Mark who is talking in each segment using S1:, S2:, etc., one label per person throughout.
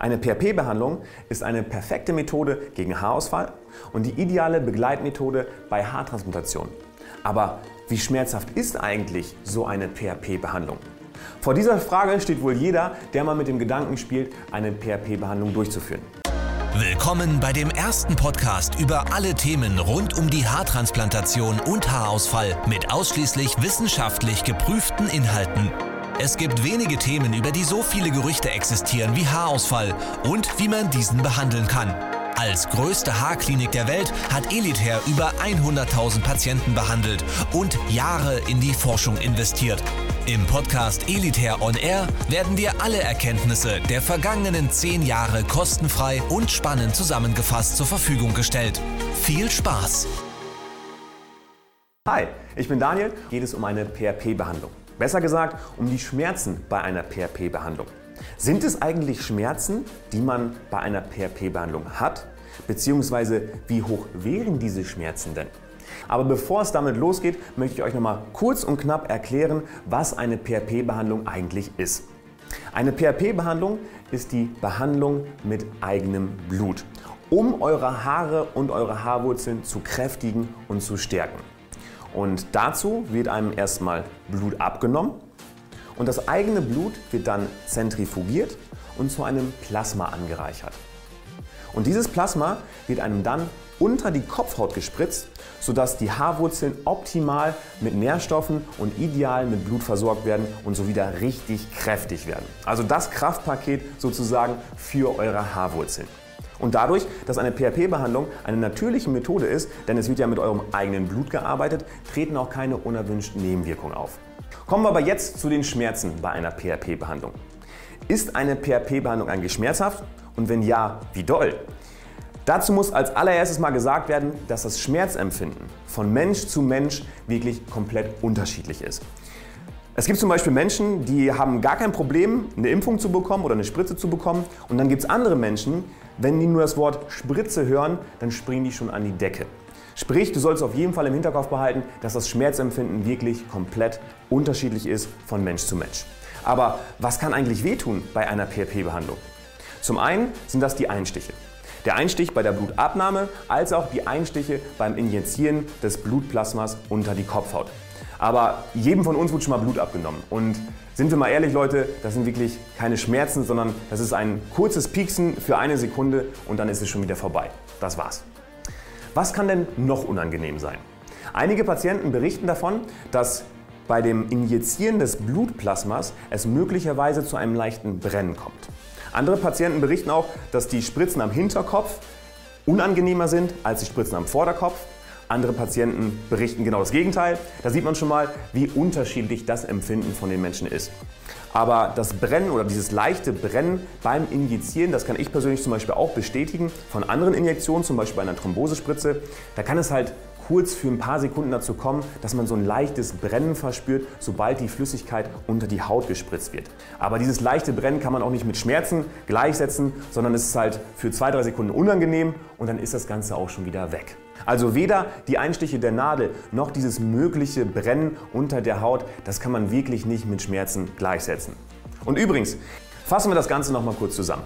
S1: Eine PRP-Behandlung ist eine perfekte Methode gegen Haarausfall und die ideale Begleitmethode bei Haartransplantation. Aber wie schmerzhaft ist eigentlich so eine PRP-Behandlung? Vor dieser Frage steht wohl jeder, der mal mit dem Gedanken spielt, eine PRP-Behandlung durchzuführen.
S2: Willkommen bei dem ersten Podcast über alle Themen rund um die Haartransplantation und Haarausfall mit ausschließlich wissenschaftlich geprüften Inhalten. Es gibt wenige Themen, über die so viele Gerüchte existieren wie Haarausfall und wie man diesen behandeln kann. Als größte Haarklinik der Welt hat Elitair über 100.000 Patienten behandelt und Jahre in die Forschung investiert. Im Podcast Elitair On Air werden dir alle Erkenntnisse der vergangenen zehn Jahre kostenfrei und spannend zusammengefasst zur Verfügung gestellt. Viel Spaß!
S1: Hi, ich bin Daniel. Geht es um eine PRP-Behandlung? Besser gesagt, um die Schmerzen bei einer PRP-Behandlung. Sind es eigentlich Schmerzen, die man bei einer PRP-Behandlung hat? Beziehungsweise wie hoch wären diese Schmerzen denn? Aber bevor es damit losgeht, möchte ich euch noch mal kurz und knapp erklären, was eine PRP-Behandlung eigentlich ist. Eine PRP-Behandlung ist die Behandlung mit eigenem Blut, um eure Haare und eure Haarwurzeln zu kräftigen und zu stärken. Und dazu wird einem erstmal Blut abgenommen und das eigene Blut wird dann zentrifugiert und zu einem Plasma angereichert. Und dieses Plasma wird einem dann unter die Kopfhaut gespritzt, sodass die Haarwurzeln optimal mit Nährstoffen und ideal mit Blut versorgt werden und so wieder richtig kräftig werden. Also das Kraftpaket sozusagen für eure Haarwurzeln. Und dadurch, dass eine PRP-Behandlung eine natürliche Methode ist, denn es wird ja mit eurem eigenen Blut gearbeitet, treten auch keine unerwünschten Nebenwirkungen auf. Kommen wir aber jetzt zu den Schmerzen bei einer PRP-Behandlung. Ist eine PRP-Behandlung eigentlich schmerzhaft? Und wenn ja, wie doll? Dazu muss als allererstes mal gesagt werden, dass das Schmerzempfinden von Mensch zu Mensch wirklich komplett unterschiedlich ist. Es gibt zum Beispiel Menschen, die haben gar kein Problem, eine Impfung zu bekommen oder eine Spritze zu bekommen. Und dann gibt es andere Menschen, wenn die nur das Wort Spritze hören, dann springen die schon an die Decke. Sprich, du sollst auf jeden Fall im Hinterkopf behalten, dass das Schmerzempfinden wirklich komplett unterschiedlich ist von Mensch zu Mensch. Aber was kann eigentlich wehtun bei einer PRP-Behandlung? Zum einen sind das die Einstiche. Der Einstich bei der Blutabnahme als auch die Einstiche beim Injizieren des Blutplasmas unter die Kopfhaut. Aber jedem von uns wird schon mal Blut abgenommen. Und sind wir mal ehrlich, Leute, das sind wirklich keine Schmerzen, sondern das ist ein kurzes Pieksen für eine Sekunde und dann ist es schon wieder vorbei. Das war's. Was kann denn noch unangenehm sein? Einige Patienten berichten davon, dass bei dem Injizieren des Blutplasmas es möglicherweise zu einem leichten Brennen kommt. Andere Patienten berichten auch, dass die Spritzen am Hinterkopf unangenehmer sind als die Spritzen am Vorderkopf. Andere Patienten berichten genau das Gegenteil. Da sieht man schon mal, wie unterschiedlich das Empfinden von den Menschen ist. Aber das Brennen oder dieses leichte Brennen beim Injizieren, das kann ich persönlich zum Beispiel auch bestätigen von anderen Injektionen, zum Beispiel bei einer Thrombosespritze. Da kann es halt kurz für ein paar Sekunden dazu kommen, dass man so ein leichtes Brennen verspürt, sobald die Flüssigkeit unter die Haut gespritzt wird. Aber dieses leichte Brennen kann man auch nicht mit Schmerzen gleichsetzen, sondern es ist halt für zwei, drei Sekunden unangenehm und dann ist das Ganze auch schon wieder weg. Also weder die Einstiche der Nadel noch dieses mögliche Brennen unter der Haut, das kann man wirklich nicht mit Schmerzen gleichsetzen. Und übrigens, fassen wir das Ganze nochmal kurz zusammen.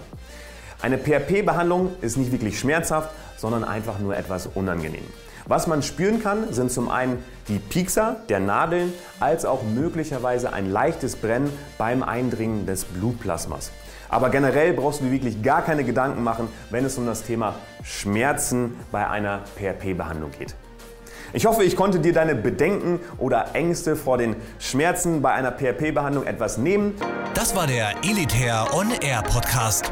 S1: Eine PRP-Behandlung ist nicht wirklich schmerzhaft, sondern einfach nur etwas unangenehm. Was man spüren kann, sind zum einen die Piekser der Nadeln als auch möglicherweise ein leichtes Brennen beim Eindringen des Blutplasmas. Aber generell brauchst du dir wirklich gar keine Gedanken machen, wenn es um das Thema Schmerzen bei einer PRP-Behandlung geht. Ich hoffe, ich konnte dir deine Bedenken oder Ängste vor den Schmerzen bei einer PRP-Behandlung etwas nehmen.
S2: Das war der Elitair On Air Podcast.